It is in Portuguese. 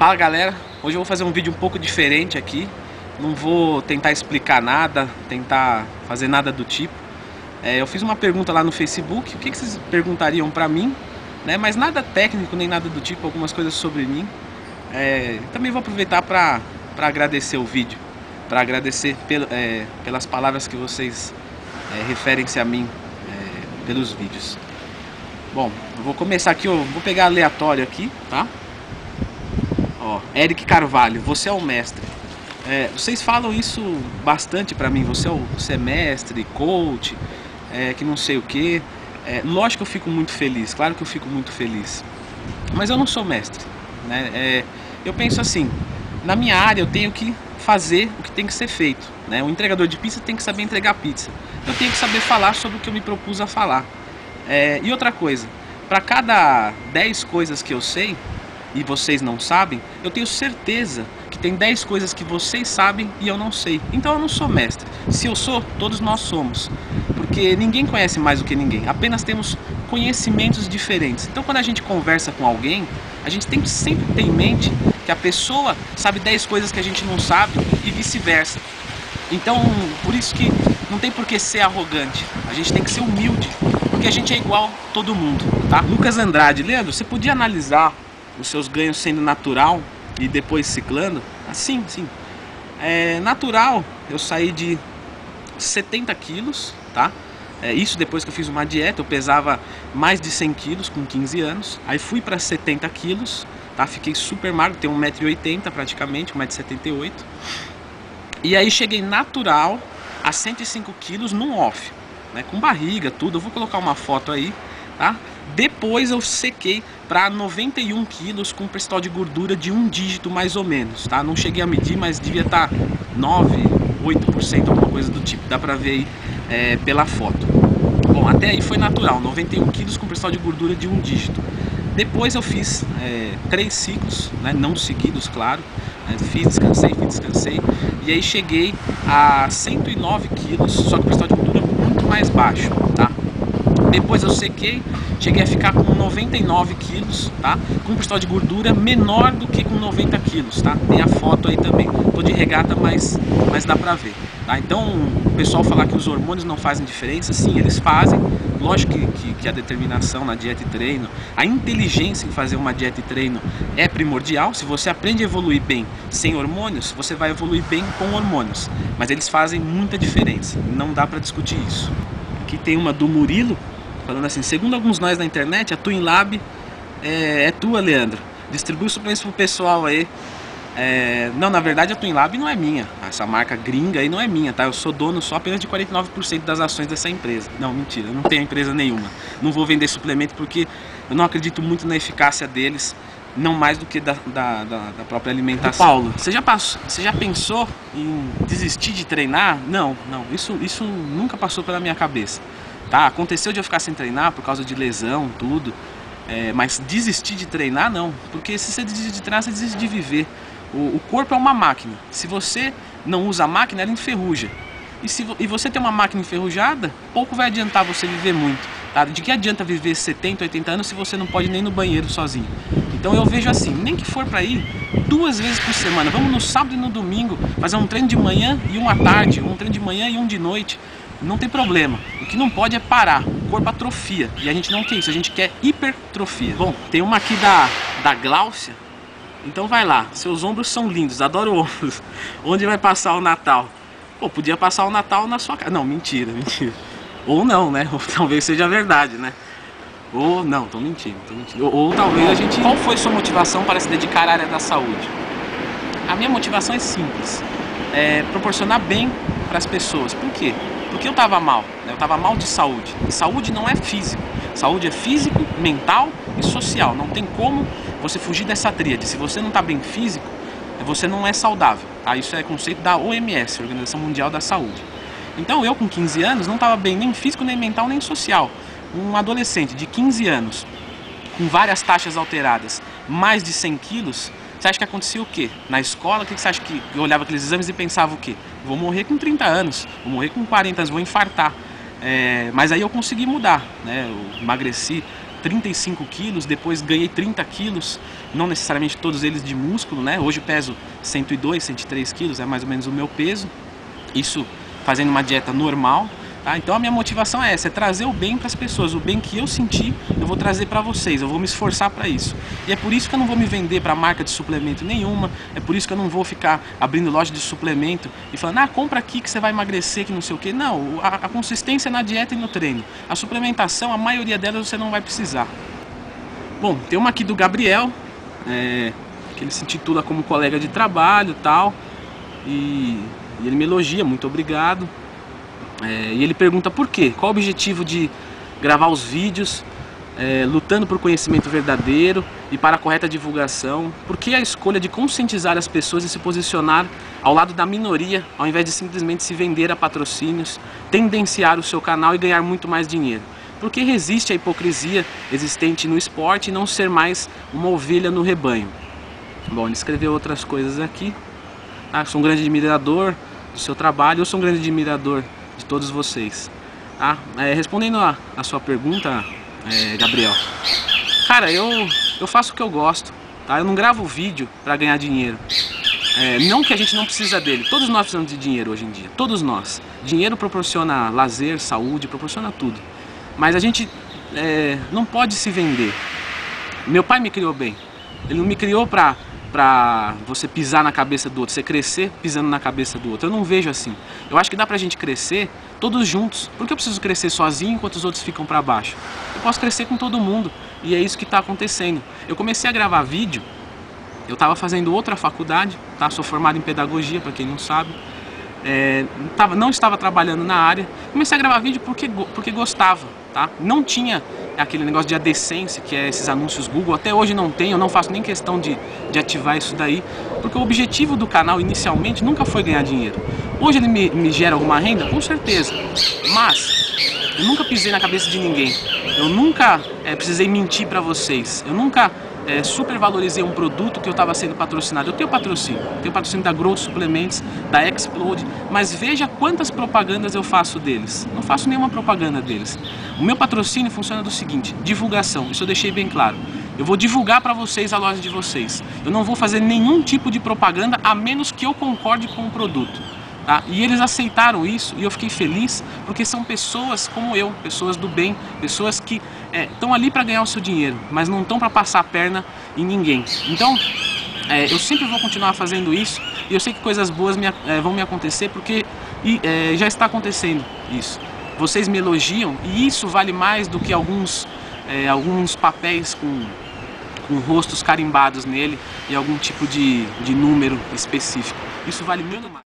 Fala galera, hoje eu vou fazer um vídeo um pouco diferente aqui. Não vou tentar explicar nada, tentar fazer nada do tipo. É, eu fiz uma pergunta lá no Facebook, o que, que vocês perguntariam pra mim? Né? Mas nada técnico, nem nada do tipo, algumas coisas sobre mim. É, também vou aproveitar para agradecer o vídeo, para agradecer é, pelas palavras que vocês é, referem-se a mim é, pelos vídeos. Bom, eu vou começar aqui, eu vou pegar aleatório aqui, tá? Ó, Eric Carvalho, você é o mestre. É, vocês falam isso bastante pra mim, você é, o, você é coach, é, que não sei o que. É, lógico que eu fico muito feliz, claro que eu fico muito feliz. Mas eu não sou mestre. Né? É, eu penso assim, na minha área eu tenho que fazer o que tem que ser feito. Né? O entregador de pizza tem que saber entregar pizza. Eu tenho que saber falar sobre o que eu me propus a falar. É, e outra coisa, para cada 10 coisas que eu sei e vocês não sabem, eu tenho certeza que tem 10 coisas que vocês sabem e eu não sei. Então eu não sou mestre. Se eu sou, todos nós somos. Porque ninguém conhece mais do que ninguém, apenas temos conhecimentos diferentes. Então quando a gente conversa com alguém, a gente tem que sempre ter em mente que a pessoa sabe 10 coisas que a gente não sabe e vice-versa. Então, por isso que não tem por que ser arrogante. A gente tem que ser humilde porque a gente é igual todo mundo, tá? Lucas Andrade, Leandro, você podia analisar os seus ganhos sendo natural e depois ciclando? Assim, sim. É natural, eu saí de 70 quilos, tá? É, isso depois que eu fiz uma dieta, eu pesava mais de 100 quilos com 15 anos. Aí fui para 70 quilos, tá? Fiquei super magro, tenho 1,80m praticamente, 1,78m. E aí cheguei natural a 105 quilos num off né, com barriga, tudo. Eu vou colocar uma foto aí, tá? Depois eu sequei para 91 quilos com percentual de gordura de um dígito mais ou menos, tá? Não cheguei a medir, mas devia estar tá 9, 8%, alguma coisa do tipo. Dá pra ver aí é, pela foto. Bom, até aí foi natural, 91 quilos com percentual de gordura de um dígito. Depois eu fiz é, três ciclos, né, não seguidos, claro. Né, fiz, descansei, fiz, descansei. E aí cheguei a 109 quilos, só que o percentual de gordura mais baixo, tá? Depois eu sequei, cheguei a ficar com 99 quilos, tá? Com percentual de gordura menor do que com 90 quilos, tá? Tem a foto aí também. Tô de regata, mas, mas dá pra ver, tá? Então, o pessoal falar que os hormônios não fazem diferença, sim, eles fazem. Lógico que, que, que a determinação na dieta e treino, a inteligência em fazer uma dieta e treino é primordial. Se você aprende a evoluir bem sem hormônios, você vai evoluir bem com hormônios. Mas eles fazem muita diferença, não dá pra discutir isso. Aqui tem uma do Murilo, falando assim, segundo alguns nós na internet, a Twin Lab é, é tua, Leandro. Distribui os suplementos pro pessoal aí. É, não, na verdade a Twin Lab não é minha. Essa marca gringa aí não é minha, tá? Eu sou dono só apenas de 49% das ações dessa empresa. Não, mentira, eu não tenho empresa nenhuma. Não vou vender suplemento porque eu não acredito muito na eficácia deles não mais do que da, da, da, da própria alimentação. Paulo, você já, passou, você já pensou em desistir de treinar? Não, não, isso, isso nunca passou pela minha cabeça. Tá, aconteceu de eu ficar sem treinar por causa de lesão, tudo, é, mas desistir de treinar não, porque se você desistir de treinar, você desiste de viver. O, o corpo é uma máquina, se você não usa a máquina, ela enferruja. E, se, e você tem uma máquina enferrujada, pouco vai adiantar você viver muito. Tá? De que adianta viver 70, 80 anos se você não pode nem no banheiro sozinho? Então eu vejo assim, nem que for para ir duas vezes por semana, vamos no sábado e no domingo fazer um treino de manhã e um à tarde, um treino de manhã e um de noite, não tem problema. O que não pode é parar, o corpo atrofia e a gente não quer isso, a gente quer hipertrofia. Bom, tem uma aqui da, da Gláucia, então vai lá, seus ombros são lindos, adoro ombros. Onde vai passar o Natal? Pô, podia passar o Natal na sua casa. Não, mentira, mentira. Ou não, né? Ou talvez seja verdade, né? Ou não, tô mentindo, tô mentindo. Ou, ou, talvez a gente. Qual foi sua motivação para se dedicar à área da saúde? A minha motivação é simples. É proporcionar bem para as pessoas. Por quê? Porque eu estava mal, né? eu estava mal de saúde. E saúde não é físico. Saúde é físico, mental e social. Não tem como você fugir dessa tríade. Se você não está bem físico, você não é saudável. Tá? Isso é conceito da OMS, Organização Mundial da Saúde. Então eu com 15 anos não estava bem nem físico, nem mental, nem social um adolescente de 15 anos, com várias taxas alteradas, mais de 100 quilos, você acha que acontecia o quê? Na escola, o que você acha que eu olhava aqueles exames e pensava o quê? Vou morrer com 30 anos, vou morrer com 40 anos, vou infartar. É, mas aí eu consegui mudar, né? Eu emagreci 35 quilos, depois ganhei 30 quilos, não necessariamente todos eles de músculo, né? Hoje peso 102, 103 quilos, é mais ou menos o meu peso. Isso fazendo uma dieta normal, Tá? Então a minha motivação é essa, é trazer o bem para as pessoas, o bem que eu senti, eu vou trazer para vocês, eu vou me esforçar para isso. E é por isso que eu não vou me vender para marca de suplemento nenhuma, é por isso que eu não vou ficar abrindo loja de suplemento e falando, ah, compra aqui que você vai emagrecer, que não sei o que. Não, a, a consistência na dieta e no treino. A suplementação, a maioria delas você não vai precisar. Bom, tem uma aqui do Gabriel, é, que ele se intitula como colega de trabalho tal, e, e ele me elogia, muito obrigado. É, e ele pergunta por quê? Qual o objetivo de gravar os vídeos é, lutando por conhecimento verdadeiro e para a correta divulgação? Por que a escolha de conscientizar as pessoas e se posicionar ao lado da minoria, ao invés de simplesmente se vender a patrocínios, tendenciar o seu canal e ganhar muito mais dinheiro? Por que resiste a hipocrisia existente no esporte e não ser mais uma ovelha no rebanho? Bom, ele escreveu outras coisas aqui. Ah, sou um grande admirador do seu trabalho, eu sou um grande admirador de todos vocês. Tá? É, respondendo a, a, sua pergunta, é, Gabriel, cara, eu, eu faço o que eu gosto, tá? Eu não gravo vídeo para ganhar dinheiro. É, não que a gente não precisa dele, todos nós precisamos de dinheiro hoje em dia, todos nós. Dinheiro proporciona lazer, saúde, proporciona tudo. Mas a gente é, não pode se vender. Meu pai me criou bem. Ele não me criou para pra você pisar na cabeça do outro, você crescer pisando na cabeça do outro. Eu não vejo assim. Eu acho que dá pra gente crescer todos juntos. Por que eu preciso crescer sozinho enquanto os outros ficam para baixo? Eu posso crescer com todo mundo e é isso que está acontecendo. Eu comecei a gravar vídeo, eu estava fazendo outra faculdade, tá? Sou formado em pedagogia, para quem não sabe. É, não estava trabalhando na área. Comecei a gravar vídeo porque, porque gostava, tá? Não tinha aquele negócio de adescência, que é esses anúncios Google. Até hoje não tem, eu não faço nem questão de, de ativar isso daí, porque o objetivo do canal inicialmente nunca foi ganhar dinheiro. Hoje ele me, me gera alguma renda? Com certeza. Mas eu nunca pisei na cabeça de ninguém. Eu nunca é, precisei mentir para vocês. Eu nunca é, supervalorizei um produto que eu estava sendo patrocinado. Eu tenho patrocínio, tenho patrocínio da Growth Suplements, da Explode, mas veja quantas propagandas eu faço deles. Não faço nenhuma propaganda deles. O meu patrocínio funciona do seguinte: divulgação. Isso eu deixei bem claro. Eu vou divulgar para vocês a loja de vocês. Eu não vou fazer nenhum tipo de propaganda a menos que eu concorde com o produto. Tá? E eles aceitaram isso e eu fiquei feliz porque são pessoas como eu, pessoas do bem, pessoas que estão é, ali para ganhar o seu dinheiro, mas não estão para passar a perna em ninguém. Então, é, eu sempre vou continuar fazendo isso e eu sei que coisas boas me, é, vão me acontecer porque e, é, já está acontecendo isso. Vocês me elogiam e isso vale mais do que alguns, é, alguns papéis com, com rostos carimbados nele e algum tipo de, de número específico. Isso vale muito mais.